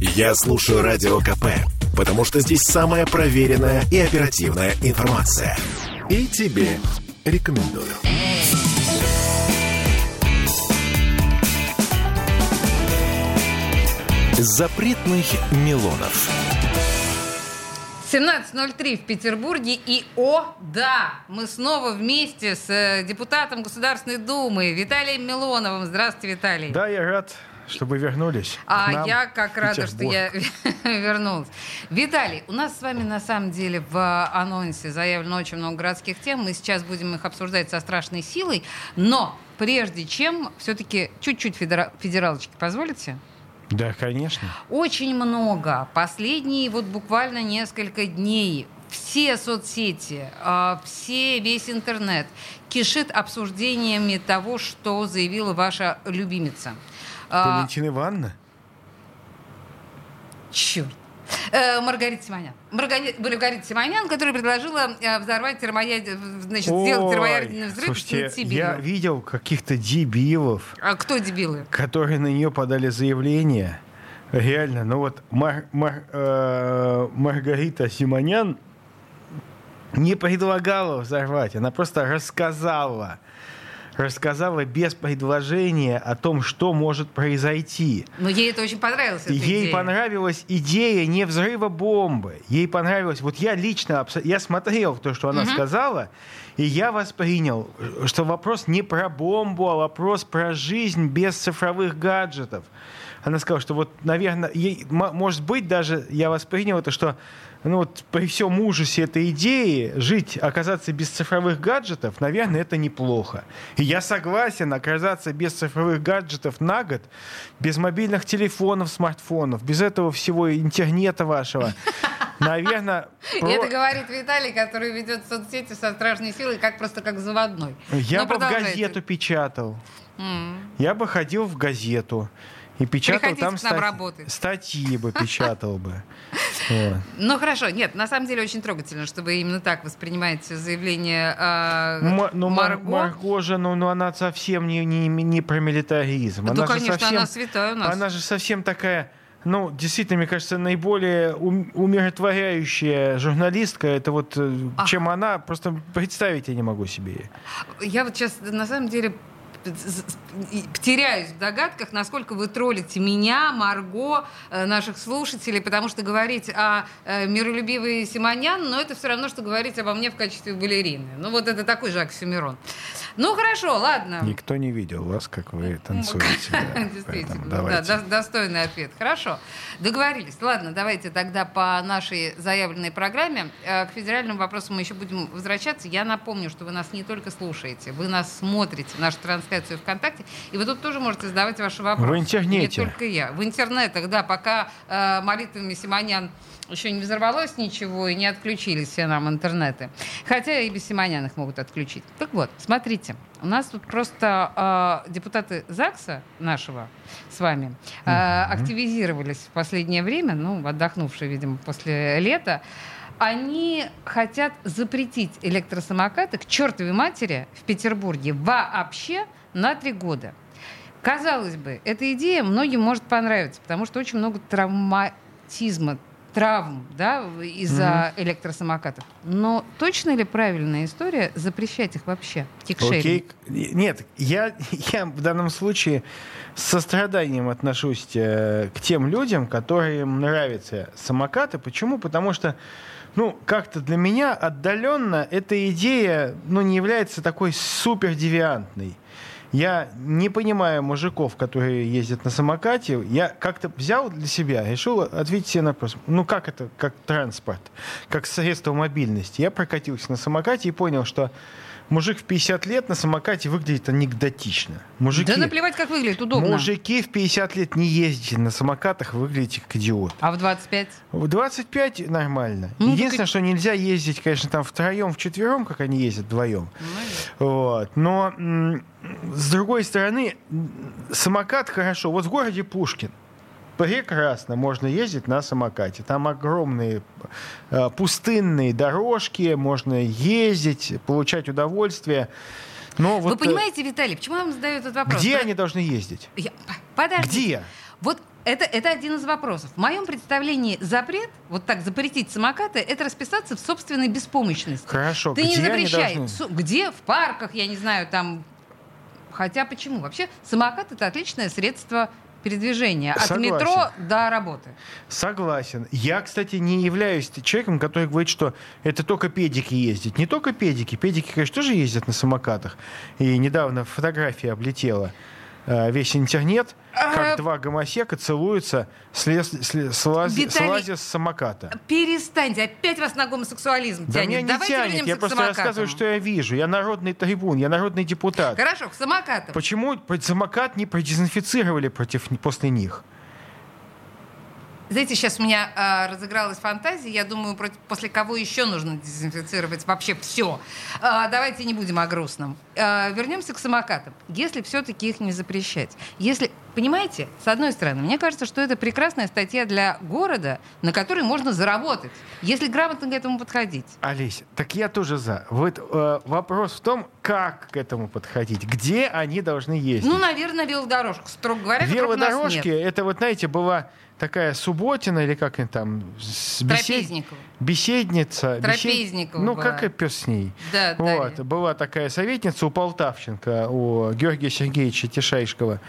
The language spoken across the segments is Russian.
Я слушаю Радио КП, потому что здесь самая проверенная и оперативная информация. И тебе рекомендую. Запретных Милонов. 17.03 в Петербурге. И, о, да, мы снова вместе с э, депутатом Государственной Думы Виталием Милоновым. Здравствуйте, Виталий. Да, я рад, что вы вернулись. А я как рада, что я вернулась. Виталий, у нас с вами на самом деле в анонсе заявлено очень много городских тем. Мы сейчас будем их обсуждать со страшной силой. Но прежде чем, все-таки чуть-чуть федера- федералочки позволите? Да, конечно. Очень много. Последние вот буквально несколько дней все соцсети, а, все, весь интернет кишит обсуждениями того, что заявила ваша любимица. Валентина Ивановна? Черт. Э, Маргарита Симонян. Маргарита, Симонян, которая предложила э, взорвать термояд... значит, Ой, сделать термоядерный взрыв слушайте. Я видел каких-то дебилов. А кто дебилы? Которые на нее подали заявление. Реально, ну вот Мар, Мар, э, Маргарита Симонян не предлагала взорвать, она просто рассказала рассказала без предложения о том, что может произойти. Но ей это очень понравилось. Ей идея. понравилась идея не взрыва бомбы. Ей понравилось... Вот я лично... Я смотрел то, что она угу. сказала, и я воспринял, что вопрос не про бомбу, а вопрос про жизнь без цифровых гаджетов. Она сказала, что вот, наверное, ей, может быть, даже я воспринял это, что ну вот при всем ужасе этой идеи жить, оказаться без цифровых гаджетов, наверное, это неплохо. И я согласен оказаться без цифровых гаджетов на год, без мобильных телефонов, смартфонов, без этого всего интернета вашего. Наверное... Это говорит Виталий, который ведет соцсети со страшной силой, как просто как заводной. Я бы в газету печатал. Я бы ходил в газету. И печатал там стать, статьи бы печатал бы. Ну хорошо, нет, на самом деле очень трогательно, что вы именно так воспринимаете заявление э, ну, Марго. Марго же, ну, ну она совсем не, не, не про милитаризм. Ну, конечно, она святая у нас. Она же совсем такая ну, действительно, мне кажется, наиболее умиротворяющая журналистка, это вот Ах. чем она, просто представить я не могу себе. Я вот сейчас, на самом деле, теряюсь в догадках, насколько вы троллите меня, Марго, э, наших слушателей, потому что говорить о э, миролюбивой Симонян, но это все равно, что говорить обо мне в качестве балерины. Ну вот это такой же оксюмерон. Ну хорошо, ладно. Никто не видел вас, как вы танцуете. Действительно, да, достойный ответ. Хорошо, договорились. Ладно, давайте тогда по нашей заявленной программе э, к федеральным вопросам мы еще будем возвращаться. Я напомню, что вы нас не только слушаете, вы нас смотрите, нашу трансляцию ВКонтакте, и вы тут тоже можете задавать ваши вопросы. В интернете. Не только я. В интернетах, да, пока э, молитвами Симонян еще не взорвалось ничего и не отключились все нам интернеты. Хотя и без Симонян их могут отключить. Так вот, смотрите, у нас тут просто э, депутаты ЗАГСа нашего с вами э, активизировались в последнее время, ну, отдохнувшие, видимо, после лета. Они хотят запретить электросамокаты к чертовой матери в Петербурге вообще на три года. Казалось бы, эта идея многим может понравиться, потому что очень много травматизма, травм да, из-за mm-hmm. электросамокатов. Но точно ли правильная история запрещать их вообще? Окей. Нет, я, я в данном случае с состраданием отношусь э, к тем людям, которым нравятся самокаты. Почему? Потому что ну, как-то для меня отдаленно эта идея ну, не является такой супер девиантной. Я не понимаю мужиков, которые ездят на самокате. Я как-то взял для себя, решил ответить себе на вопрос. Ну как это, как транспорт, как средство мобильности. Я прокатился на самокате и понял, что мужик в 50 лет на самокате выглядит анекдотично. Мужики, да наплевать, как выглядит, удобно. Мужики в 50 лет не ездите на самокатах, выглядите как идиот. А в 25? В 25 нормально. Ну, Единственное, что нельзя ездить, конечно, там втроем, вчетвером, как они ездят вдвоем. Ну, вот. Но с другой стороны, самокат хорошо. Вот в городе Пушкин прекрасно можно ездить на самокате. Там огромные э, пустынные дорожки, можно ездить, получать удовольствие. Но Вы вот, понимаете, Виталий, почему я вам задаю этот вопрос? Где да? они должны ездить? Я... Подожди. Где? Вот это, это один из вопросов. В моем представлении запрет, вот так запретить самокаты, это расписаться в собственной беспомощности. Хорошо, Ты где не запрещай. они должны? Где? В парках, я не знаю, там... Хотя почему? Вообще самокат это отличное средство передвижения. От Согласен. метро до работы. Согласен. Я, кстати, не являюсь человеком, который говорит, что это только педики ездят. Не только педики. Педики, конечно, тоже ездят на самокатах. И недавно фотография облетела весь интернет, как два гомосека целуются, слез, слез- слаз- Виталий, слазя с самоката. Перестаньте, опять вас на гомосексуализм Да тянет. меня не Давайте тянет, я просто самокатам. рассказываю, что я вижу. Я народный трибун, я народный депутат. Хорошо, к самокатам. Почему самокат не продезинфицировали против, после них? Знаете, сейчас у меня а, разыгралась фантазия. Я думаю, против- после кого еще нужно дезинфицировать вообще все. давайте не будем о грустном. А, вернемся к самокатам. Если все-таки их не запрещать. Если, понимаете, с одной стороны, мне кажется, что это прекрасная статья для города, на которой можно заработать, если грамотно к этому подходить. Олесь, так я тоже за. Вот э, вопрос в том, как к этому подходить, где они должны ездить. Ну, наверное, велодорожку, строго говоря, Велодорожки, это вот, знаете, была такая субботина или как они там, бесед- Трапезникова. беседница. бесед- Трапезникова Ну, была. как и пес с ней. Да, Вот, Дарья. была такая советница у Полтавченко, у Георгия Сергеевича Тишайшкова,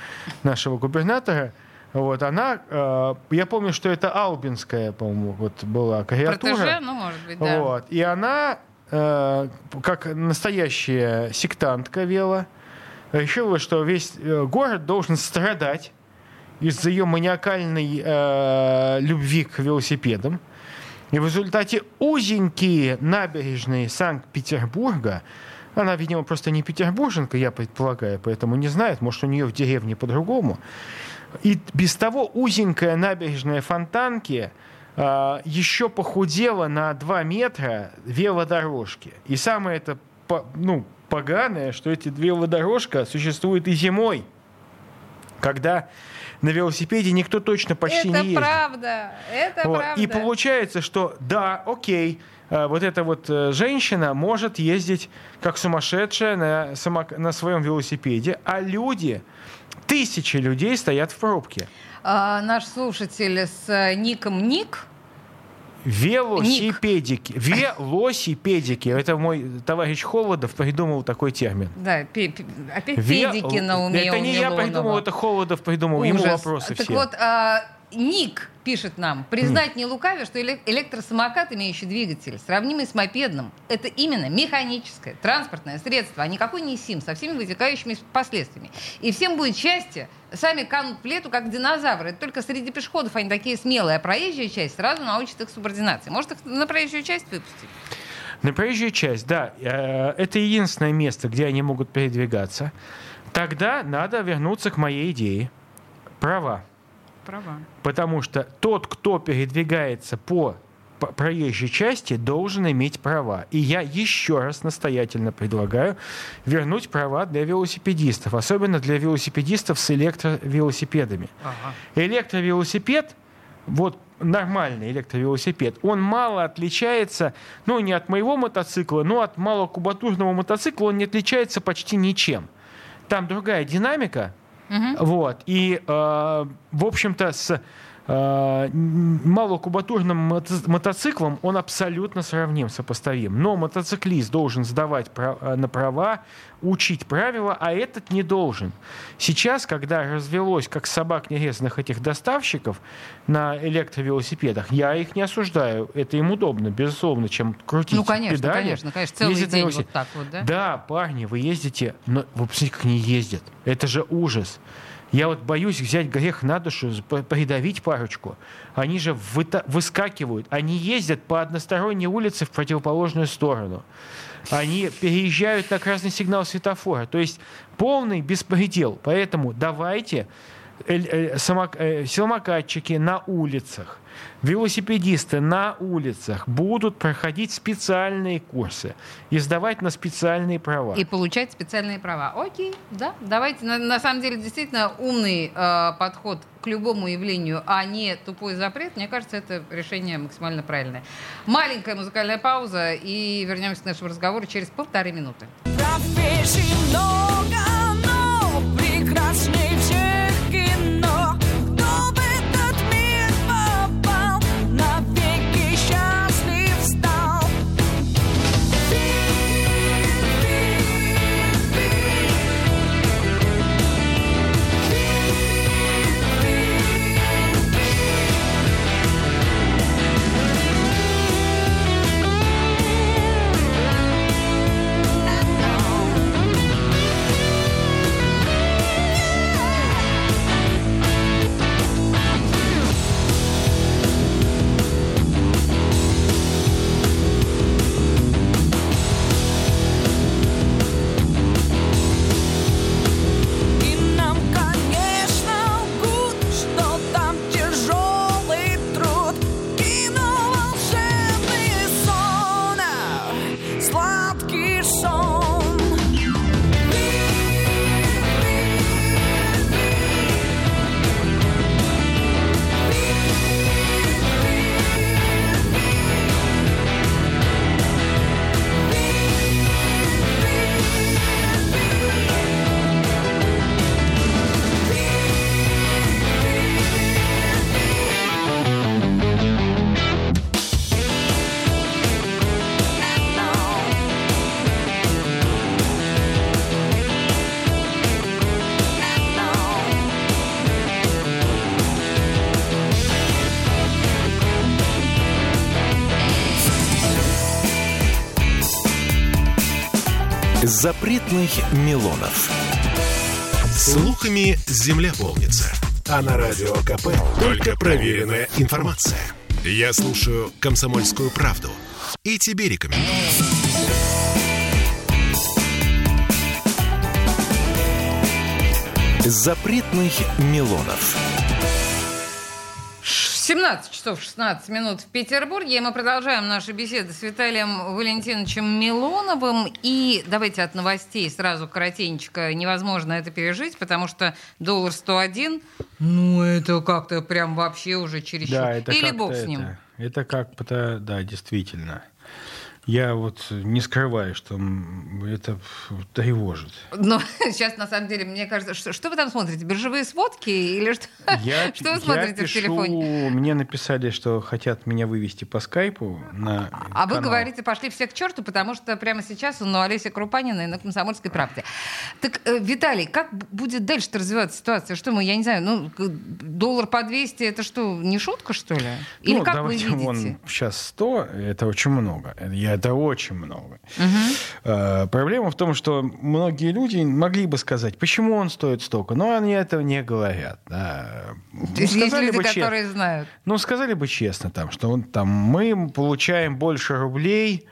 нашего губернатора. Вот, она, э, я помню, что это Албинская, по-моему, вот была карикатура. Протеже, ну, может быть, да. Вот. И она, э, как настоящая сектантка вела, решила, что весь э, город должен страдать из-за ее маниакальной э, любви к велосипедам. И в результате узенькие набережные Санкт-Петербурга, она, видимо, просто не петербурженка, я предполагаю, поэтому не знает, может, у нее в деревне по-другому. И без того узенькая набережная Фонтанки а, еще похудела на 2 метра велодорожки. И самое это ну, поганое, что эти велодорожка существуют и зимой, когда на велосипеде никто точно почти это не ездит. правда, это Вот. правда. И получается, что да, окей, э, вот эта вот э, женщина может ездить как сумасшедшая на, самок- на своем велосипеде, а люди, тысячи людей стоят в пробке. А, наш слушатель с э, ником Ник. Велосипедики. Велосипедики. Это мой товарищ Холодов придумал такой термин. Да, пе- опять Ве- педики на уме Это не я Милонова. придумал, это Холодов придумал. Ему Ужас. вопросы Так все. вот, а, Ник пишет нам, признать не лукавя, что эле- электросамокат, имеющий двигатель, сравнимый с мопедным, это именно механическое транспортное средство, а никакой не СИМ, со всеми вытекающими последствиями. И всем будет счастье, сами канут в лету, как динозавры. Только среди пешеходов они такие смелые, а проезжая часть сразу научит их субординации. Может, их на проезжую часть выпустить? На проезжую часть, да, э, это единственное место, где они могут передвигаться. Тогда надо вернуться к моей идее. Права. Права. Потому что тот, кто передвигается по проезжей части, должен иметь права. И я еще раз настоятельно предлагаю вернуть права для велосипедистов, особенно для велосипедистов с электровелосипедами. Электровелосипед, вот нормальный электровелосипед, он мало отличается, ну, не от моего мотоцикла, но от малокубатурного мотоцикла он не отличается почти ничем. Там другая динамика, вот, и, э, в общем-то, с малокубатурным мото- мотоциклом он абсолютно сравним, сопоставим. Но мотоциклист должен сдавать э, на права, учить правила, а этот не должен. Сейчас, когда развелось, как собак нерезанных этих доставщиков на электровелосипедах, я их не осуждаю. Это им удобно, безусловно, чем крутить Ну, конечно, педали. конечно, конечно. Целый ездить день вот так вот, да? Да, парни, вы ездите, но вы посмотрите, как они ездят. Это же ужас. Я вот боюсь взять грех на душу, придавить парочку. Они же выскакивают, они ездят по односторонней улице в противоположную сторону. Они переезжают на красный сигнал светофора. То есть полный беспредел. Поэтому давайте э, э, самокатчики на улицах, велосипедисты на улицах будут проходить специальные курсы и сдавать на специальные права. И получать специальные права. Окей, да. Давайте. На, на самом деле, действительно, умный э, подход к любому явлению, а не тупой запрет, мне кажется, это решение максимально правильное. Маленькая музыкальная пауза, и вернемся к нашему разговору через полторы минуты. Профессий Запретных Милонов. Слухами земля полнится. А на радио КП только проверенная информация. Я слушаю «Комсомольскую правду» и тебе рекомендую. Запретных Милонов. 17 часов 16 минут в Петербурге. И мы продолжаем наши беседы с Виталием Валентиновичем Милоновым. И давайте от новостей сразу коротенько. Невозможно это пережить, потому что доллар 101, ну это как-то прям вообще уже чересчур. Да, это Или бог с это- ним. Это как-то, да, действительно. Я вот не скрываю, что это тревожит. Но сейчас, на самом деле, мне кажется, что, что вы там смотрите? Биржевые сводки или что? Я, что вы я смотрите в пишу, телефоне? Мне написали, что хотят меня вывести по скайпу на А вы канал. говорите, пошли все к черту, потому что прямо сейчас он у Олеся Крупанина и на «Комсомольской правде». Так, э, Виталий, как будет дальше развиваться ситуация? Что мы, я не знаю, ну, доллар по 200, это что, не шутка, что ли? Или ну, как вы давайте, видите? вон, сейчас 100, это очень много. Я, это очень много. Э, Проблема в том, что многие люди могли бы сказать, почему он стоит столько, но они этого не говорят. да. Ну, есть люди, бы которые знают. Ну, сказали бы честно, там, что он, там, мы получаем больше рублей,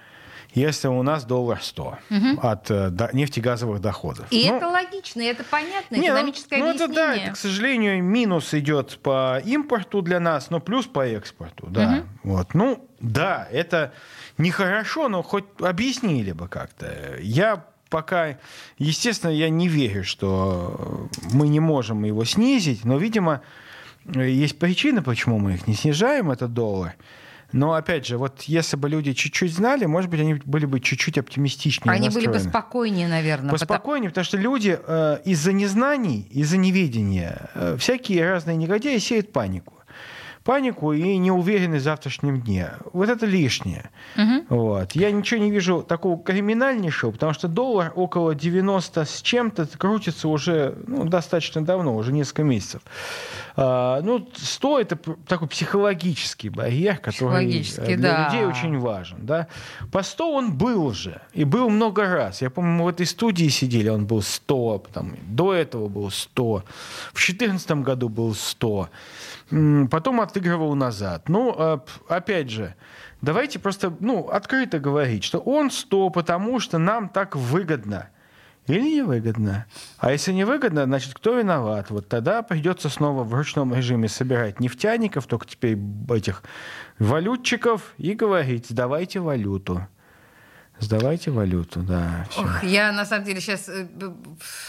если у нас доллар 100 от э, до- нефтегазовых доходов. И Ну, это логично, и это понятно, не, ну, экономическое ну, это объяснение. да, это, к сожалению, минус идет по импорту для нас, но плюс по экспорту, да. Вот. Ну, да, это нехорошо, но хоть объяснили бы как-то. Я пока, естественно, я не верю, что мы не можем его снизить, но, видимо, есть причины, почему мы их не снижаем, этот доллар. Но, опять же, вот если бы люди чуть-чуть знали, может быть, они были бы чуть-чуть оптимистичнее Они были бы настроены. спокойнее, наверное. потому- Поспокойнее, потому что люди э, из-за незнаний, из-за неведения, э, всякие разные негодяи сеют панику. Панику и неуверенность в завтрашнем дне. Вот это лишнее. Мгм. Вот. Я ничего не вижу такого криминальнейшего, потому что доллар около 90 с чем-то крутится уже ну, достаточно давно, уже несколько месяцев. А, ну, 100 это такой психологический барьер, который э, для да. людей очень важен. Да? По 100 он был же, и был много раз. Я помню, мы в этой студии сидели, он был 100, потом, до этого был 100, в 2014 году был 100, М, потом отыгрывал назад. Ну, п- опять же, давайте просто ну, открыто говорить, что он 100, потому что нам так выгодно. Или невыгодно. А если невыгодно, значит, кто виноват? Вот тогда придется снова в ручном режиме собирать нефтяников, только теперь этих валютчиков, и говорить, сдавайте валюту. Сдавайте валюту, да. всё. Ох, я на самом деле сейчас...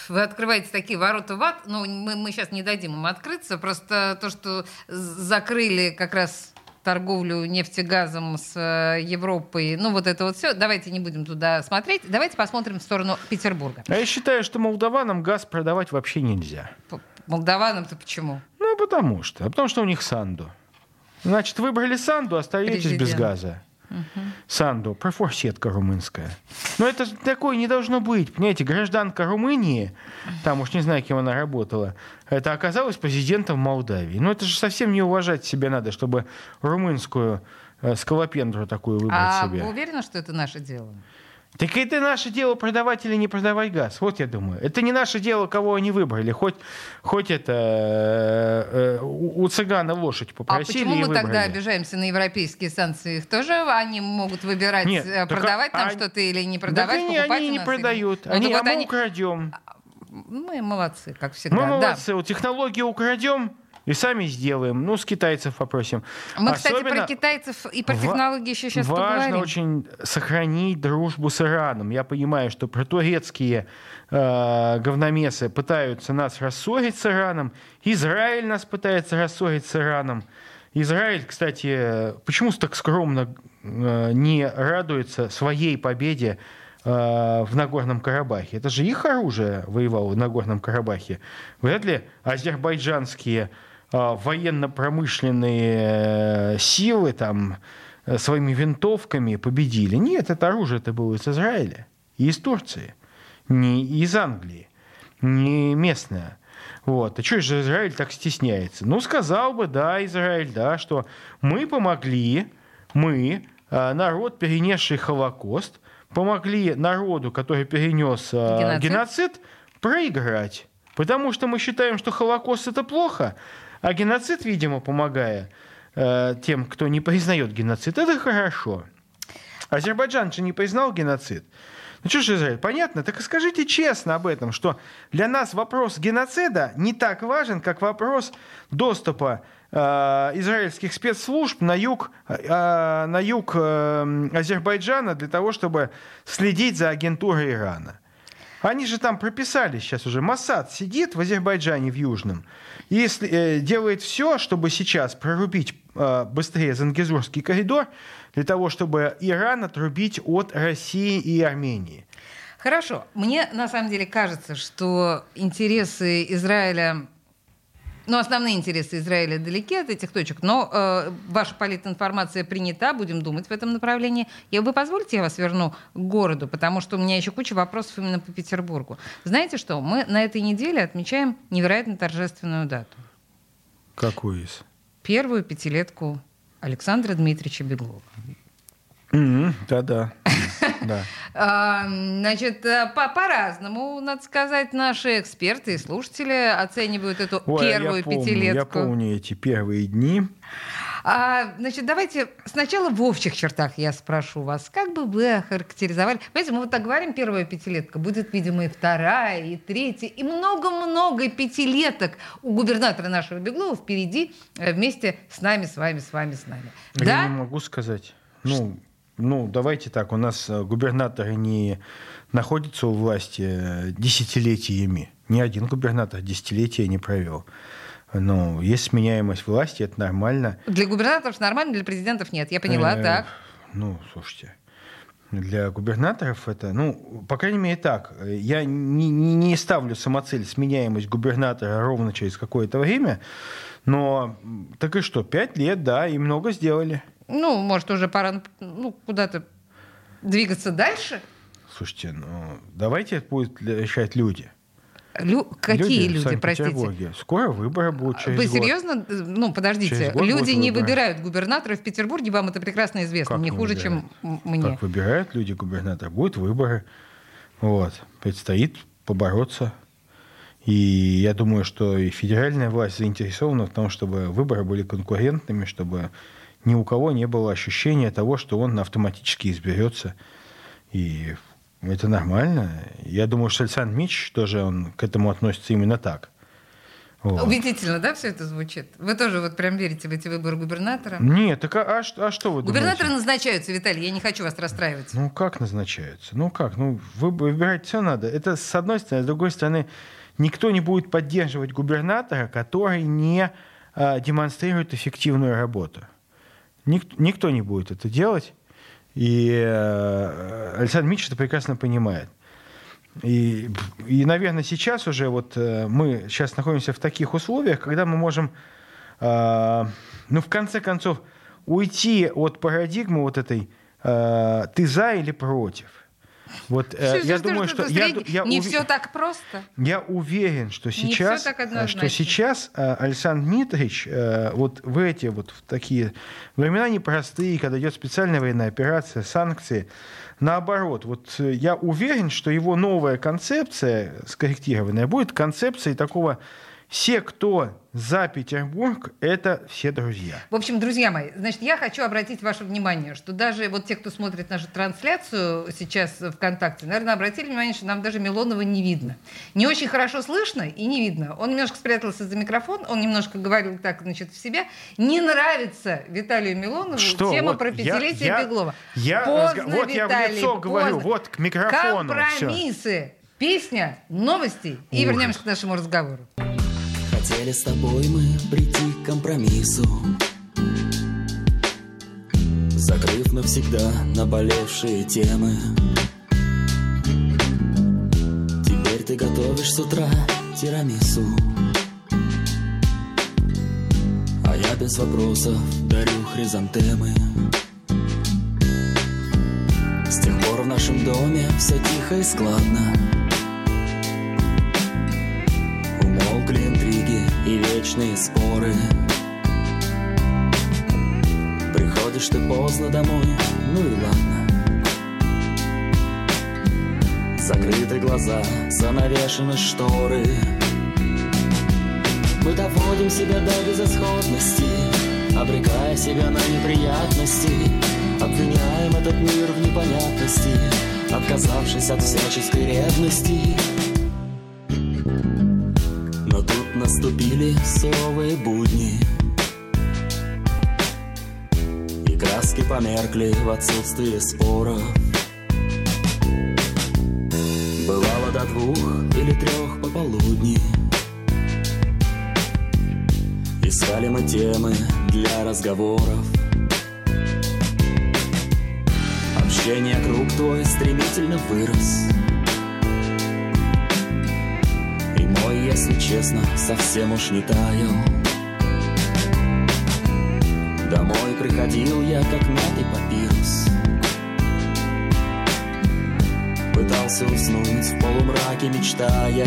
Вы открываете такие ворота в ад, но мы, мы сейчас не дадим им открыться. Просто то, что закрыли как раз торговлю нефтегазом с э, Европой, ну вот это вот все, давайте не будем туда смотреть, давайте посмотрим в сторону Петербурга. А я считаю, что молдаванам газ продавать вообще нельзя. Молдаванам-то почему? Ну, потому что. Потому что у них Санду. Значит, выбрали Санду, остаетесь без Президент. Газа. Санду, профорсетка румынская. Но это ж такое не должно быть. Понимаете, гражданка Румынии, там уж не знаю, кем она работала, это оказалась президентом Молдавии. Ну это же совсем не уважать себя надо, чтобы румынскую э, скалопендру такую выбрать А себе. вы уверены, что это наше дело? Так это наше дело продавать или не продавать газ. Вот я думаю. Это не наше дело, кого они выбрали. Хоть, хоть это э, э, у у цыгана лошадь А попросили почему и мы выбрали. тогда обижаемся на европейские санкции? Их тоже они могут выбирать, Нет, э, так продавать а- нам а- что-то или не Так продавать, они, покупать они у не или- продают. Ну, они, так а вот мы они- украдем. Мы молодцы, как всегда. Мы да. молодцы. Вот технологии украдем и сами сделаем. Ну, с китайцев попросим. Мы, кстати, Особенно про китайцев и про технологии еще сейчас Важно поговорим. очень сохранить дружбу с Ираном. Я понимаю, что протурецкие э, говномесы пытаются нас рассорить с Ираном. Израиль нас пытается рассорить с Ираном. Израиль, кстати, почему так скромно э, не радуется своей победе э, в Нагорном Карабахе? Это же их оружие воевало в Нагорном Карабахе. Вряд ли азербайджанские военно-промышленные э, силы там э, своими винтовками победили. Нет, это оружие это было из Израиля и из Турции, не из Англии, не местное. Вот. А что же Израиль так стесняется? Ну, сказал бы, да, Израиль, да, что мы помогли, мы, э, народ, перенесший Холокост, помогли народу, который перенес э, геноцид? геноцид, проиграть. Потому что мы считаем, что Холокост это плохо, а геноцид, видимо, помогая э, тем, кто не признает геноцид, это хорошо. Азербайджан же не признал геноцид. Ну что ж, Израиль, понятно? Так скажите честно об этом, что для нас вопрос геноцида не так важен, как вопрос доступа э, израильских спецслужб на юг, э, на юг э, Азербайджана для того, чтобы следить за агентурой Ирана. Они же там прописали сейчас уже. Масад сидит в Азербайджане, в Южном, и э, делает все, чтобы сейчас прорубить э, быстрее Зангезурский коридор, для того, чтобы Иран отрубить от России и Армении. Хорошо. Мне на самом деле кажется, что интересы Израиля ну, основные интересы Израиля далеки от этих точек, но э, ваша политинформация принята, будем думать в этом направлении. Я вы позволите, я вас верну к городу, потому что у меня еще куча вопросов именно по Петербургу. Знаете что, мы на этой неделе отмечаем невероятно торжественную дату. Какую из? Первую пятилетку Александра Дмитриевича Беглова. Да-да. Да. А, значит, э, по- по-разному, надо сказать, наши эксперты и слушатели оценивают эту Ой, первую я помню, пятилетку. Я помню эти первые дни. А, значит, давайте сначала в общих чертах я спрошу вас, как бы вы охарактеризовали... Понимаете, мы вот так говорим, первая пятилетка, будет, видимо, и вторая, и третья, и много-много пятилеток у губернатора нашего Беглова впереди э, вместе с нами, с вами, с вами, с нами. Я да? не могу сказать. Ну, ну, давайте так, у нас э, губернаторы не находятся у власти э, десятилетиями. Ни один губернатор десятилетия не провел. Ну, есть сменяемость власти, это нормально. Для губернаторов нормально, для президентов нет. Я поняла, э, так. Ну, слушайте, для губернаторов это, ну, по крайней мере, так. Я не, не, не ставлю самоцель сменяемость губернатора ровно через какое-то время, но так и что, пять лет, да, и много сделали. Ну, может, уже пора ну, куда-то двигаться дальше? Слушайте, ну давайте это будут решать люди. Лю... Какие люди, люди простите? Скоро выборы будут через Вы серьезно? Ну, подождите. Люди не выборы. выбирают губернатора в Петербурге, вам это прекрасно известно. Как не хуже, выбирают? чем мне. Как выбирают люди губернатора? Будут выборы. Вот. Предстоит побороться. И я думаю, что и федеральная власть заинтересована в том, чтобы выборы были конкурентными, чтобы ни у кого не было ощущения того, что он автоматически изберется. И это нормально. Я думаю, что Александр Мич тоже он к этому относится именно так. Вот. Убедительно, да, все это звучит? Вы тоже вот прям верите в эти выборы губернатора? Нет, так а, а, что, а что вы Губернаторы думаете? назначаются, Виталий, я не хочу вас расстраивать. Ну как назначаются? Ну как? Ну вы, выбирать все надо. Это с одной стороны. С другой стороны, никто не будет поддерживать губернатора, который не а, демонстрирует эффективную работу. Ник, никто не будет это делать. И э, Александр Митч это прекрасно понимает. И, и, наверное, сейчас уже вот э, мы сейчас находимся в таких условиях, когда мы можем, э, ну, в конце концов, уйти от парадигмы вот этой «ты за или против». Вот э, я думаю, что, что я, я не ув... все так просто. Я уверен, что сейчас, э, что сейчас э, Александр Дмитриевич вот в эти вот в такие времена непростые, когда идет специальная военная операция, санкции, наоборот, вот я уверен, что его новая концепция скорректированная будет концепцией такого все, кто за Петербург, это все друзья. В общем, друзья мои, значит, я хочу обратить ваше внимание, что даже вот те, кто смотрит нашу трансляцию сейчас ВКонтакте, наверное, обратили внимание, что нам даже Милонова не видно. Не очень хорошо слышно и не видно. Он немножко спрятался за микрофон, он немножко говорил так, значит, в себя. Не нравится Виталию Милонову что? тема вот про пятилетие я, Беглова. Я, поздно, вот Виталий, я в лицо поздно. говорю, вот к микрофону. Компромиссы. Все. Песня, новости и Ужас. вернемся к нашему разговору. Хотели с тобой мы прийти к компромиссу. Закрыв навсегда наболевшие темы. Теперь ты готовишь с утра тирамису. А я без вопросов дарю хризантемы. С тех пор в нашем доме все тихо и складно и вечные споры. Приходишь ты поздно домой, ну и ладно. Закрыты глаза, занавешены шторы. Мы доводим себя до безысходности Обрекая себя на неприятности. Обвиняем этот мир в непонятности Отказавшись от всяческой ревности суровые будни. И краски померкли в отсутствии споров Бывало до двух или трех пополудни. Искали мы темы для разговоров. Общение круг твой стремительно вырос честно, совсем уж не таял Домой приходил я, как мятый папирус. Пытался уснуть в полумраке, мечтая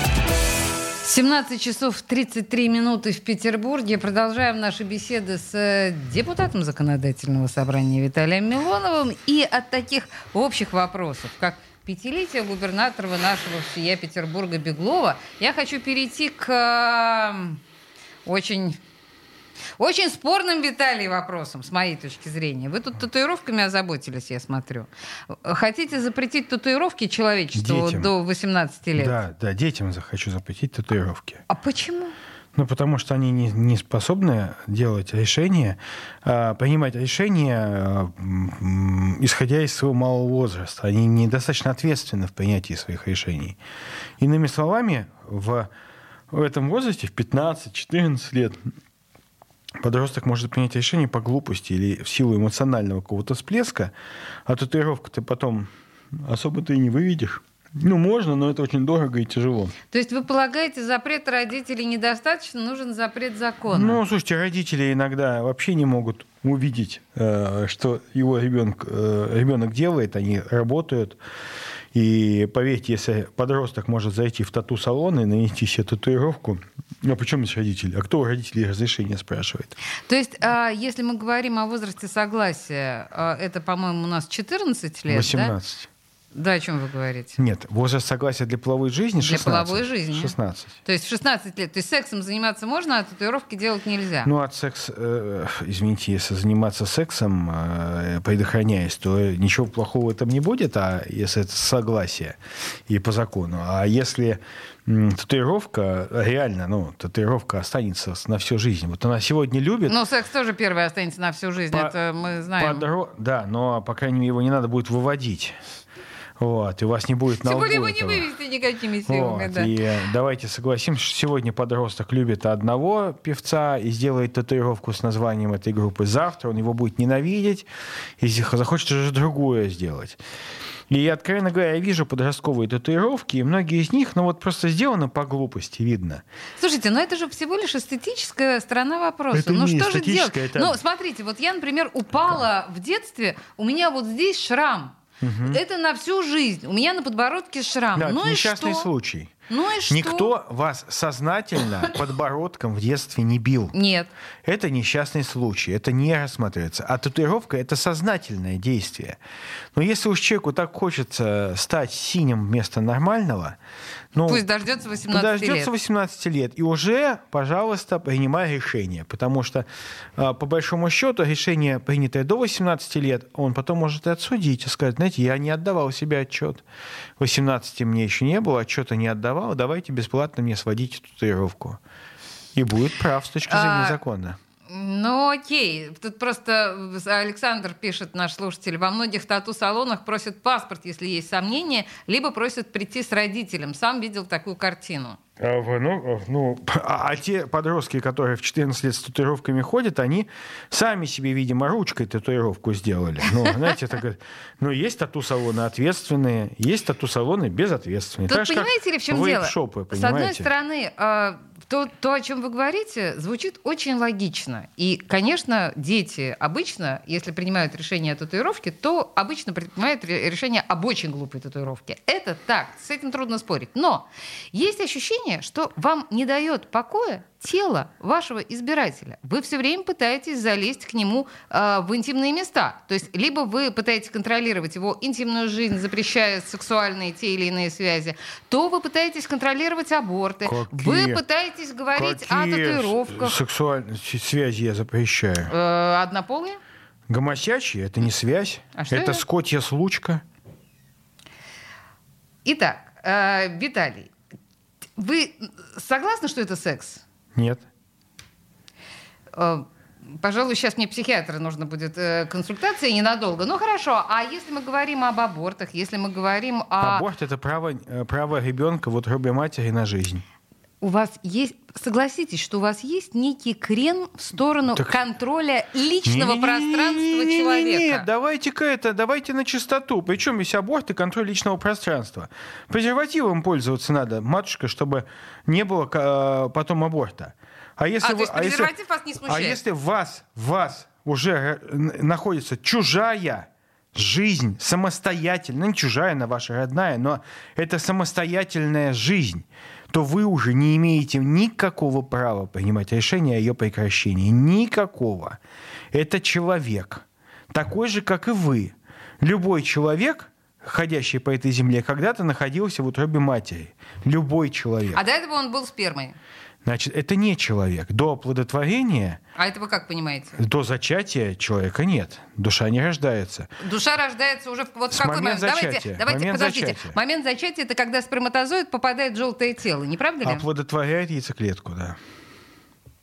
17 часов 33 минуты в Петербурге. Продолжаем наши беседы с э, депутатом законодательного собрания Виталием Милоновым. И от таких общих вопросов, как пятилетие губернатора нашего всея Петербурга Беглова, я хочу перейти к э, очень очень спорным, Виталий, вопросом, с моей точки зрения. Вы тут татуировками озаботились, я смотрю. Хотите запретить татуировки человечеству Детям. до 18 лет? Да, да, детям хочу запретить татуировки. А почему? Ну, потому что они не, не способны делать решения, а, принимать решения, а, исходя из своего малого возраста. Они недостаточно ответственны в принятии своих решений. Иными словами, в, в этом возрасте, в 15-14 лет, подросток может принять решение по глупости или в силу эмоционального какого-то всплеска, а татуировку ты потом особо-то и не выведешь. Ну, можно, но это очень дорого и тяжело. То есть вы полагаете, запрет родителей недостаточно, нужен запрет закона? Ну, слушайте, родители иногда вообще не могут увидеть, э, что его ребенок, э, ребенок делает, они работают. И поверьте, если подросток может зайти в тату-салон и нанести себе татуировку, а почему здесь родители? А кто у родителей разрешение спрашивает? То есть, а, если мы говорим о возрасте согласия, а, это, по-моему, у нас 14 лет, 18. да? Да, о чем вы говорите? Нет, возраст согласия для половой жизни Для 16. половой жизни. 16. То есть в 16 лет. То есть сексом заниматься можно, а татуировки делать нельзя. Ну, от секс, э, извините, если заниматься сексом, э, предохраняясь, то ничего плохого в этом не будет, а если это согласие и по закону. А если татуировка, реально, ну, татуировка останется на всю жизнь. Вот она сегодня любит. Но секс тоже первый останется на всю жизнь, По- это мы знаем. подро- Да, но, по крайней мере, его не надо будет выводить. Вот, и у вас не будет на Тем более вы не вывести никакими силами, Вот, да. И э, давайте согласимся, что сегодня подросток любит одного певца и сделает татуировку с названием этой группы. Завтра он его будет ненавидеть и захочет уже другое сделать. И, откровенно говоря, я вижу подростковые татуировки, и многие из них, ну вот просто сделаны по глупости, видно. Слушайте, но это же всего лишь эстетическая сторона вопроса. Это ну не что же делать? эстетическая, это- Ну, смотрите, вот я, например, упала в детстве, у меня вот здесь шрам. Это на всю жизнь. У меня на подбородке шрам. Да, ну это и несчастный что? случай. Ну и что? Никто вас сознательно подбородком в детстве не бил. Нет. Это несчастный случай, это не рассматривается. А татуировка – это сознательное действие. Но если уж человеку так хочется стать синим вместо нормального, ну, Пусть дождется 18 подождется лет. 18 лет. И уже, пожалуйста, принимай решение. Потому что, а, по большому счету, решение, принятое до 18 лет, он потом может и отсудить и сказать, знаете, я не отдавал себе отчет. 18 мне еще не было, отчета не отдавал, давайте бесплатно мне сводите татуировку. И будет прав с точки зрения А, закона. Ну, окей. Тут просто Александр пишет, наш слушатель, во многих тату-салонах просят паспорт, если есть сомнения, либо просят прийти с родителем. Сам видел такую картину. А, ну, ну, а, а те подростки, которые в 14 лет с татуировками ходят, они сами себе, видимо, ручкой татуировку сделали. Ну, знаете, это, ну, есть тату-салоны ответственные, есть тату-салоны безответственные. Тут так понимаете ли, в чем дело? С одной стороны, а, то, то, о чем вы говорите, звучит очень логично. И, конечно, дети обычно, если принимают решение о татуировке, то обычно принимают решение об очень глупой татуировке. Это так, с этим трудно спорить. Но есть ощущение, что вам не дает покоя тело вашего избирателя. Вы все время пытаетесь залезть к нему э, в интимные места. То есть либо вы пытаетесь контролировать его интимную жизнь, запрещая сексуальные те или иные связи, то вы пытаетесь контролировать аборты. Какие? Вы пытаетесь говорить Какие о татуировках. Сексуальные связи я запрещаю. Э, однополые? Гомосячие — это не связь. А это, это скотья случка. Итак, э, Виталий, вы согласны, что это секс? Нет. Э, пожалуй, сейчас мне психиатра нужно будет э, консультация ненадолго. Ну хорошо, а если мы говорим об абортах, если мы говорим о... Аборт — это право, э, право ребенка в утробе матери на жизнь. У вас есть, согласитесь, что у вас есть некий крен в сторону так... контроля личного не, пространства не, человека. Нет, давайте-ка это, давайте на чистоту. Причем есть аборт и контроль личного пространства. Презервативом пользоваться надо, матушка, чтобы не было э, потом аборта. А если а, вы, а если, вас не смущает? А если вас, вас уже находится чужая жизнь, самостоятельная, не чужая, она ваша родная, но это самостоятельная жизнь, то вы уже не имеете никакого права принимать решение о ее прекращении. Никакого. Это человек. Такой же, как и вы. Любой человек, ходящий по этой земле, когда-то находился в утробе матери. Любой человек. А до этого он был спермой? Значит, это не человек. До оплодотворения... А это вы как понимаете? До зачатия человека нет. Душа не рождается. Душа рождается уже... Вот в какой момент? Зачатия. Давайте, давайте момент подождите. Зачатия. Момент зачатия — это когда сперматозоид попадает в желтое тело, не правда ли? Оплодотворяет яйцеклетку, да.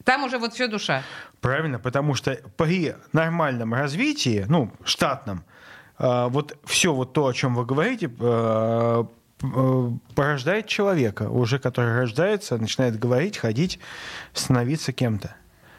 Там уже вот все душа. Правильно, потому что при нормальном развитии, ну, штатном, а, вот все вот то, о чем вы говорите, а, порождает человека, уже который рождается, начинает говорить, ходить, становиться кем-то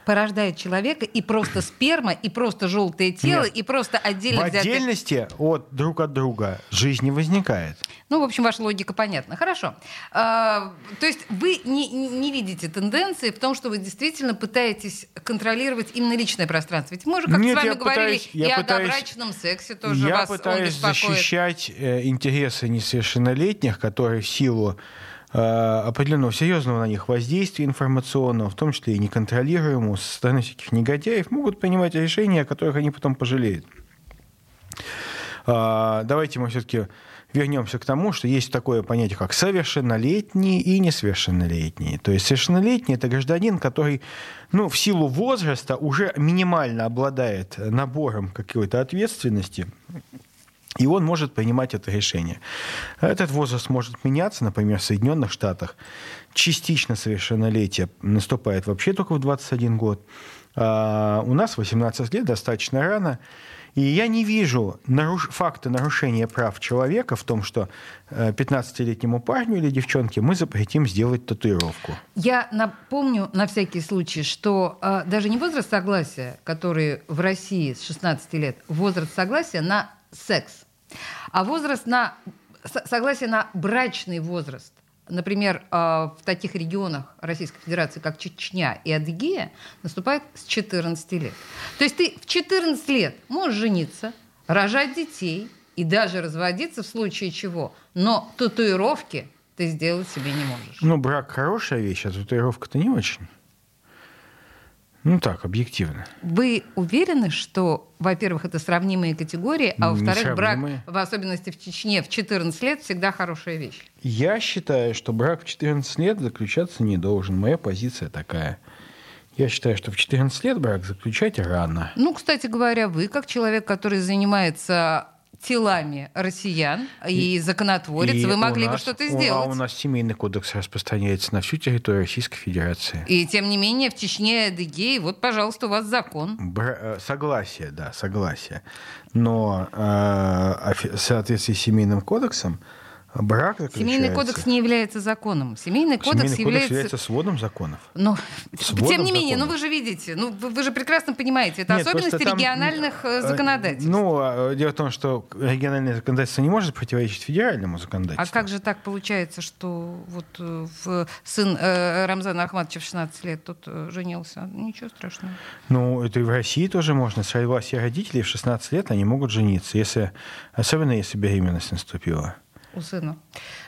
порождает человека и просто сперма, и просто желтое тело, Нет. и просто отдельно В отдельности от друг от друга жизнь не возникает. Ну, в общем, ваша логика понятна. Хорошо. А, то есть вы не, не видите тенденции в том, что вы действительно пытаетесь контролировать именно личное пространство. Ведь мы же как Нет, с вами говорили пытаюсь, и о добрачном сексе тоже я вас пытаюсь защищать э, интересы несовершеннолетних, которые в силу определенного серьезного на них воздействия информационного, в том числе и неконтролируемого со стороны всяких негодяев, могут принимать решения, о которых они потом пожалеют. А, давайте мы все-таки вернемся к тому, что есть такое понятие, как совершеннолетние и несовершеннолетние. То есть совершеннолетний – это гражданин, который ну, в силу возраста уже минимально обладает набором какой-то ответственности, и он может принимать это решение. Этот возраст может меняться, например, в Соединенных Штатах. Частично совершеннолетие наступает вообще только в 21 год. А у нас 18 лет достаточно рано. И я не вижу наруш... факта нарушения прав человека в том, что 15-летнему э, парню или девчонке мы запретим сделать татуировку. Я напомню на всякий случай, что э, даже не возраст согласия, который в России с 16 лет, возраст согласия на секс. А возраст на согласие на брачный возраст, например, а, в таких регионах Российской Федерации, как Чечня и Адыгея, наступает с 14 лет. То есть ты в 14 лет можешь жениться, рожать детей и даже разводиться в случае чего, но татуировки ты сделать себе не можешь. Ну, брак хорошая вещь, а татуировка-то не очень. Ну так, объективно. Вы уверены, что, во-первых, это сравнимые категории, а во-вторых, брак, в особенности в Чечне, в 14 лет всегда хорошая вещь? Я считаю, что брак в 14 лет заключаться не должен. Моя позиция такая. Я считаю, что в 14 лет брак заключать рано. Ну, кстати говоря, вы, как человек, который занимается телами россиян и, и законотворец, вы могли нас, бы что-то сделать. А у нас семейный кодекс распространяется на всю территорию Российской Федерации. И тем не менее в Чечне, Адыгее, вот, пожалуйста, у вас закон. Бра- э, согласие, да, согласие. Но э, в соответствии с семейным кодексом брак заключается... Семейный кодекс не является законом. Семейный кодекс, Семейный является... кодекс является сводом законов. Но, Сводом тем не менее, ну законов. вы же видите, ну вы, вы же прекрасно понимаете, это Нет, особенности там, региональных э, э, законодательств. Ну, э, дело в том, что региональное законодательство не может противоречить федеральному а законодательству. как же так получается, что вот в, сын э, Рамзана Ахматовича в 16 лет тут женился? Ничего страшного. Ну, это и в России тоже можно. С согласия родителей в 16 лет они могут жениться, если, особенно если беременность наступила. У сына.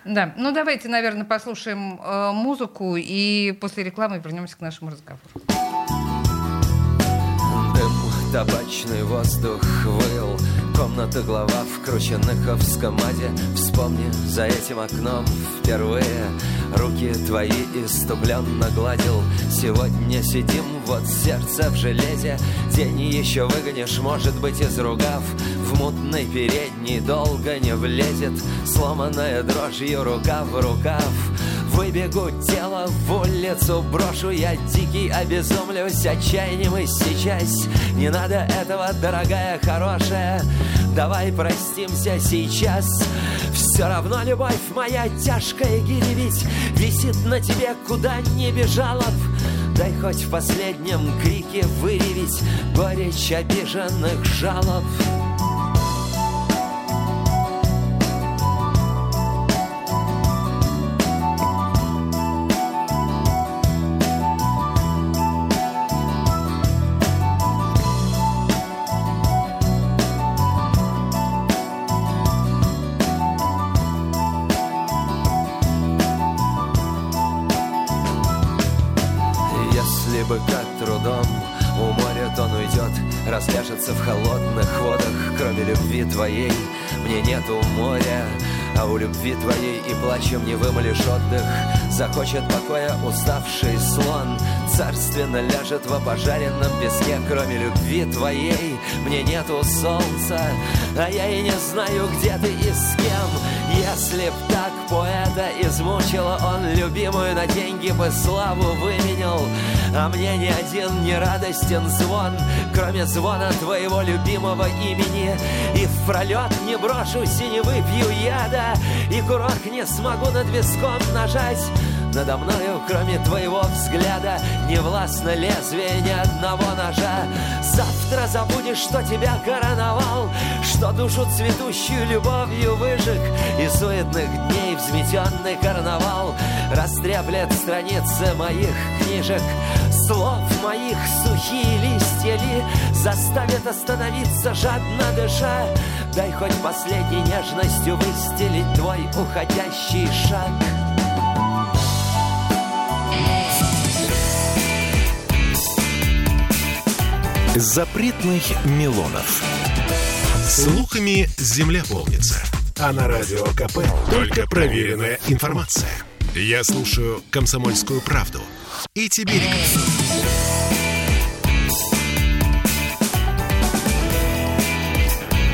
Да, ну давайте, наверное, послушаем э, музыку и после рекламы вернемся к нашему разговору. Дым, табачный воздух выл Комната глава в Крученыховском аде. Вспомни за этим окном впервые. Руки твои иступленно гладил. Сегодня сидим, вот сердце в железе. День еще выгонишь, может быть, из ругав. В мутной передней долго не влезет. Сломанная дрожью рука в рукав Выбегу тело в улицу брошу Я дикий обезумлюсь отчаянием и сейчас. Не надо этого, дорогая, хорошая. Давай простимся сейчас. Все равно любовь моя тяжкая гири ведь Висит на тебе, куда не бежала б. Дай хоть в последнем крике выревить Горечь обиженных жалоб А у любви твоей и плачем не вымолишь отдых. Захочет покоя уставший слон. Царственно ляжет в опожаренном песке. Кроме любви твоей мне нету солнца. А я и не знаю, где ты и с кем. Если б так поэта измучила Он любимую на деньги бы славу выменял А мне ни один не радостен звон Кроме звона твоего любимого имени. И в пролет не брошусь и не выпью яда И курок не смогу над виском нажать надо мною, кроме твоего взгляда, Не властно лезвие ни одного ножа. Завтра забудешь, что тебя короновал, Что душу цветущую любовью выжег, И суетных дней взметенный карнавал Растреплет страницы моих книжек, Слов моих сухие листья ли Заставят остановиться, жадно дыша, Дай хоть последней нежностью выстелить Твой уходящий шаг. Запретных Милонов. Слухами земля полнится. А на радио КП только проверенная информация. Я слушаю «Комсомольскую правду». И тебе рекомендую.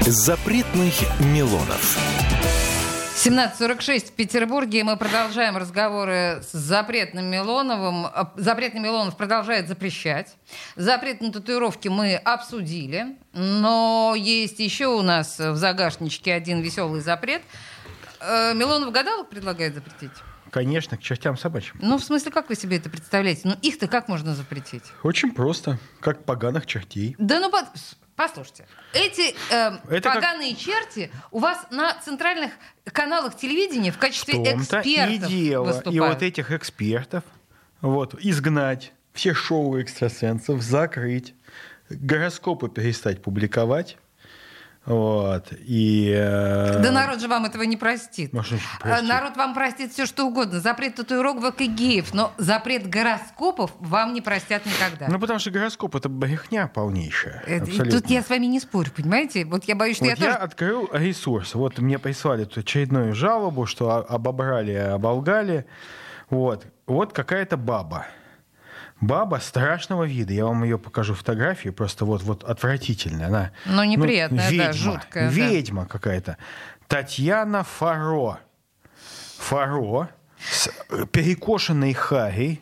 Запретных Милонов. 17.46 в Петербурге. Мы продолжаем разговоры с запретным Милоновым. А, Запретный Милонов продолжает запрещать. Запрет на татуировки мы обсудили. Но есть еще у нас в загашничке один веселый запрет. Э, Милонов гадалок предлагает запретить? Конечно, к чертям собачьим. Ну, в смысле, как вы себе это представляете? Ну, их-то как можно запретить? Очень просто, как поганых чертей. Да ну, под- послушайте, эти э, Это как- поганые черти у вас на центральных каналах телевидения в качестве В том-то и экспертов дело. И выступают. вот этих экспертов вот, изгнать, все шоу экстрасенсов закрыть, гороскопы перестать публиковать. Вот, и... э, Да народ же вам этого не простит. Ну, а что ж А, простит? Народ вам простит все, что угодно. Запрет татуировок и геев. Но запрет гороскопов вам не простят никогда. Ну, потому что гороскоп — это брехня полнейшая. Это- абсолютно. тут я с вами не спорю, понимаете? Вот я боюсь, что Вот я, я тоже... открыл ресурс. Вот мне прислали тут очередную жалобу, что обобрали, оболгали. Вот, вот какая-то баба. Баба страшного вида. Я вам ее покажу фотографию. Просто вот, вот отвратительная. Она, Ну, неприятная, ведьма, да, жуткая. да. Ведьма какая-то. Татьяна Фаро. Фаро с э, перекошенной харей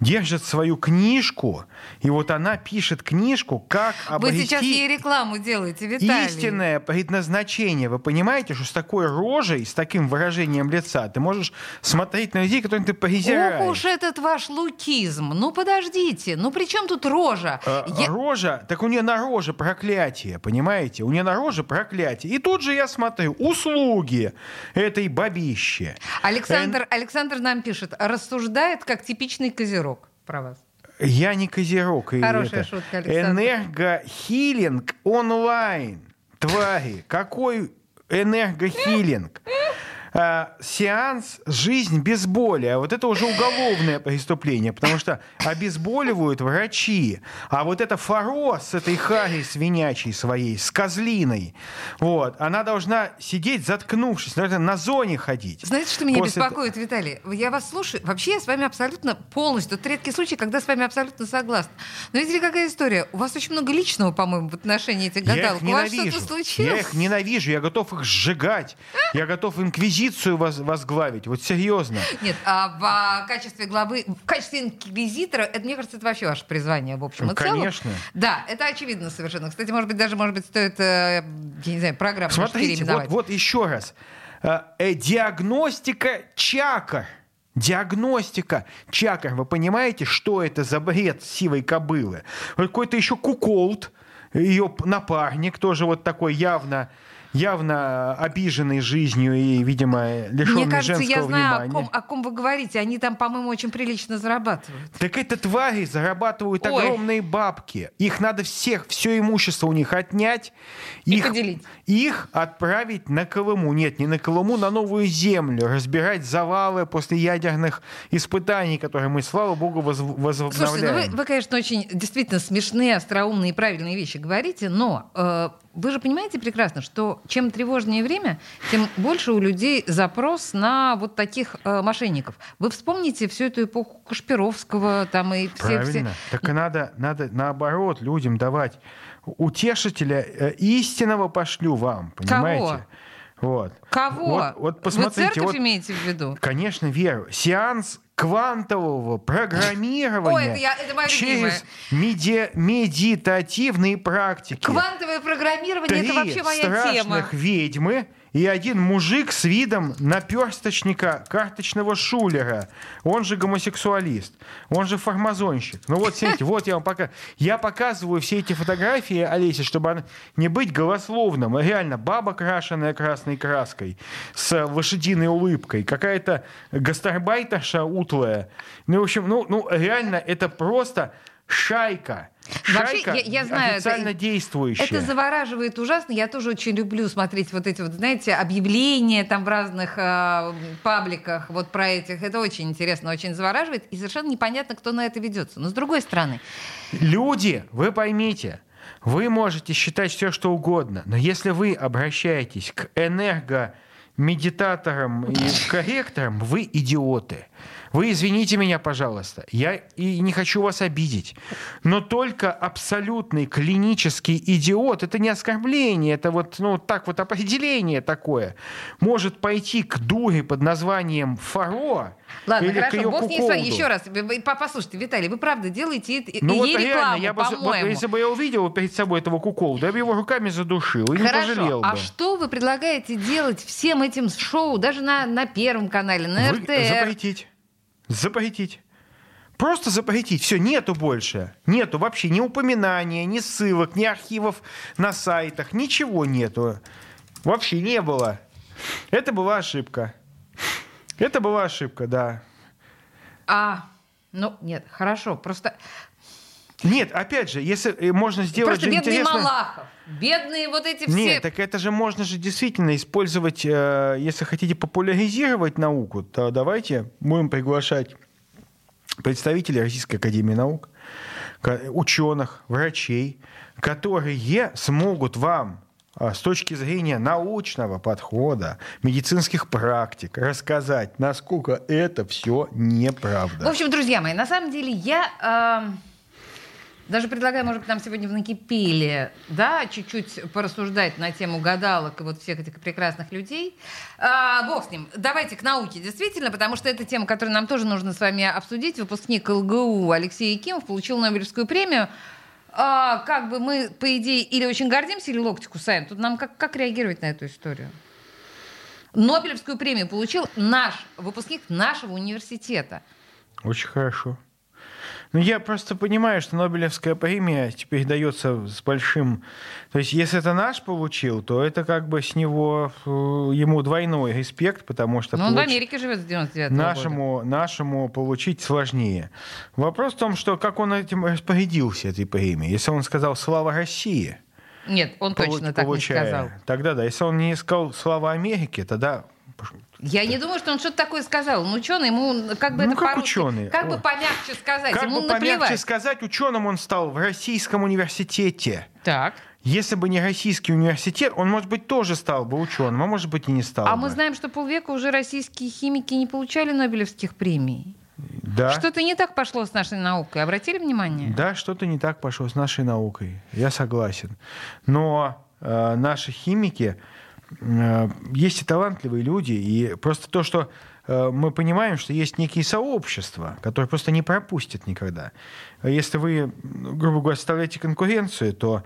держит свою книжку, и вот она пишет книжку, как Вы обрести сейчас ей рекламу делаете, Виталий. истинное предназначение. Вы понимаете, что с такой рожей, с таким выражением лица ты можешь смотреть на людей, которых ты презираешь. Ох уж этот ваш лукизм. Ну, подождите. Ну, при чем тут рожа? А, Я- Рожа, так у нее на роже проклятие, понимаете? У нее на роже проклятие. И тут же я смотрю, услуги этой бабище. Александр, Александр нам пишет, рассуждает как типичный козерог про вас. Я не козерог. Хорошая это. шутка, Александр. Энергохилинг онлайн. Твари, какой энергохилинг? А, сеанс «Жизнь без боли». А вот это уже уголовное преступление, потому что обезболивают врачи. А вот эта фаро с этой хари свинячей своей, с козлиной, вот, она должна сидеть, заткнувшись, наверное, на зоне ходить. Знаете, что меня После беспокоит, Виталий? Я вас слушаю. Вообще я с вами абсолютно полностью. Это редкий случай, когда с вами абсолютно согласна. Но видите какая история? У вас очень много личного, по-моему, в отношении этих Я гадалок. их У вас ненавижу. что-то случилось? Я их ненавижу. Я готов их сжигать. Я готов инквизицию воз- возглавить. Вот серьезно. Нет, а в а, качестве главы, в качестве инквизитора, это, мне кажется, это вообще ваше призвание в общем Ну, и целом. конечно. Да, это очевидно совершенно. Кстати, может быть, даже, может быть, стоит, э, я не знаю, программу Смотрите, вот, вот еще раз. Э, э, диагностика чакр. Диагностика чакр. Вы понимаете, что это за бред сивой кобылы? Какой-то еще куколд, ее напарник, тоже вот такой явно явно обиженный жизнью и, видимо, лишенный Мне кажется, женского я знаю, о внимания. ком, о ком вы говорите. Они там, по-моему, очень прилично зарабатывают. Так это твари зарабатывают Ой. огромные бабки. Их надо всех, все имущество у них отнять. И их, поделить. Их отправить на Колыму. Нет, не на Колыму, на новую землю. Разбирать завалы после ядерных испытаний, которые мы, слава богу, воз- возобновляем. Слушайте, ну вы, вы, конечно, очень действительно смешные, остроумные и правильные вещи говорите, но э, вы же понимаете прекрасно, что чем тревожнее время, тем больше у людей запрос на вот таких э, мошенников. Вы вспомните всю эту эпоху Кашпировского там и все... Правильно. все... Так и надо, надо наоборот людям давать утешителя э, истинного пошлю вам, понимаете? Вот. Кого? Вот, вот Вы посмотрите, церковь вот, имеете в виду? Конечно, верю. Сеанс квантового программирования Ой, это я- это через меди- медитативные практики. Квантовое программирование Три это вообще моя страшных тема. ведьмы и один мужик с видом наперсточника карточного шулера. Он же гомосексуалист. Он же фармазонщик. Ну вот, смотрите, вот я вам пока... Я показываю все эти фотографии, Олеся, чтобы она- не быть голословным. Реально, баба, крашенная красной краской, с лошадиной улыбкой, какая-то гастарбайтерша утлая. Ну, в общем, ну, ну реально, это просто шайка. Вообще, Шайка я- я знаю, это- официально действующая. Это завораживает ужасно. Я тоже очень люблю смотреть вот эти вот, знаете, объявления там в разных э, пабликах вот про этих. Это очень интересно, очень завораживает. И совершенно непонятно, кто на это ведется. Но с другой стороны, Люди, вы поймите, вы можете считать все, что угодно, но если вы обращаетесь к энергомедитаторам и корректорам, вы идиоты. Вы извините меня, пожалуйста, я и не хочу вас обидеть, но только абсолютный клинический идиот, это не оскорбление, это вот, ну, так вот определение такое, может пойти к дуре под названием Фаро ладно, или хорошо, бог с ней с вами. куколду. Еще раз, послушайте, Виталий, вы правда делаете Ну и вот ей реально, рекламу, я бы, вот по-моему. если бы я увидел перед собой этого куколда, я бы его руками задушил и не Хорошо, пожалел бы. а что вы предлагаете делать всем этим шоу, даже на, на Первом канале, на Вы- РТР? Запретить. Запретить. Просто запретить. Все, нету больше. Нету вообще ни упоминания, ни ссылок, ни архивов на сайтах. Ничего нету. Вообще не было. Это была ошибка. Это была ошибка, да. А, ну, нет, хорошо, просто... Нет, опять же, если э, можно сделать Просто же бедный интересно... Малахов, бедные вот эти все... Нет, так это же можно же действительно использовать, э, если хотите популяризировать науку, то давайте будем приглашать представителей Российской Академии Наук, ученых, врачей, которые смогут вам а, с точки зрения научного подхода, медицинских практик, рассказать, насколько это все неправда. В общем, друзья мои, на самом деле я... Э... Даже предлагаю, может быть, нам сегодня в накипели, да, чуть-чуть порассуждать на тему гадалок и вот всех этих прекрасных людей. А, бог с ним. Давайте к науке, действительно, потому что это тема, которую нам тоже нужно с вами обсудить. Выпускник ЛГУ Алексей Якимов получил Нобелевскую премию а, как бы мы, по идее, или очень гордимся, или локти кусаем. Тут нам как, как реагировать на эту историю? Нобелевскую премию получил наш выпускник нашего университета. Очень хорошо. Ну, я просто понимаю, что Нобелевская премия теперь дается с большим... То есть, если это наш получил, то это как бы с него э, ему двойной респект, потому что... Но он получ... в Америке живет с 99 -го нашему, года. Нашему получить сложнее. Вопрос в том, что как он этим распорядился, этой премией. Если он сказал «Слава России», нет, он точно так не сказал. Тогда да. Если он не сказал «Слава Америке», тогда я не думаю, что он что-то такое сказал. Он ученый, ему как бы ну, это как ученый? Как бы помягче сказать, как ему бы наплевать. помягче сказать, ученым он стал в Российском университете. Так. Если бы не российский университет, он, может быть, тоже стал бы ученым, а может быть и не стал. А бы. мы знаем, что полвека уже российские химики не получали Нобелевских премий. Да. Что-то не так пошло с нашей наукой. Обратили внимание? Да, что-то не так пошло с нашей наукой. Я согласен. Но э, наши химики есть и талантливые люди, и просто то, что э, мы понимаем, что есть некие сообщества, которые просто не пропустят никогда. Если вы, грубо говоря, составляете конкуренцию, то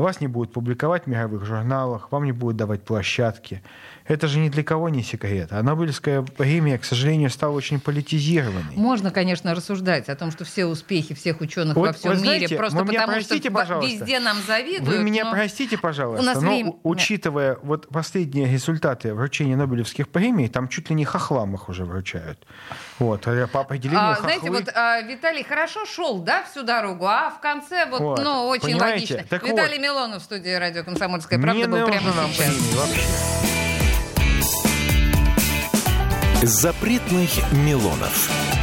вас не будут публиковать в мировых журналах, вам не будут давать площадки. Это же ни для кого не секрет. А Нобелевская премия, к сожалению, стала очень политизированной. Можно, конечно, рассуждать о том, что все успехи всех ученых вот, во всем знаете, мире просто потому, простите, что везде нам завидуют. Вы меня простите, пожалуйста, у нас но время... учитывая вот последние результаты вручения Нобелевских премий, там чуть ли не хохлам их уже вручают. Вот, а по определению а, хохлы... Знаете, вот а, Виталий хорошо шел, да, всю дорогу, а в конце вот, вот ну, очень понимаете? логично. Так Виталий вот, Милонов в студии радио «Комсомольская правда» был прямо сейчас. Запретных Милонов.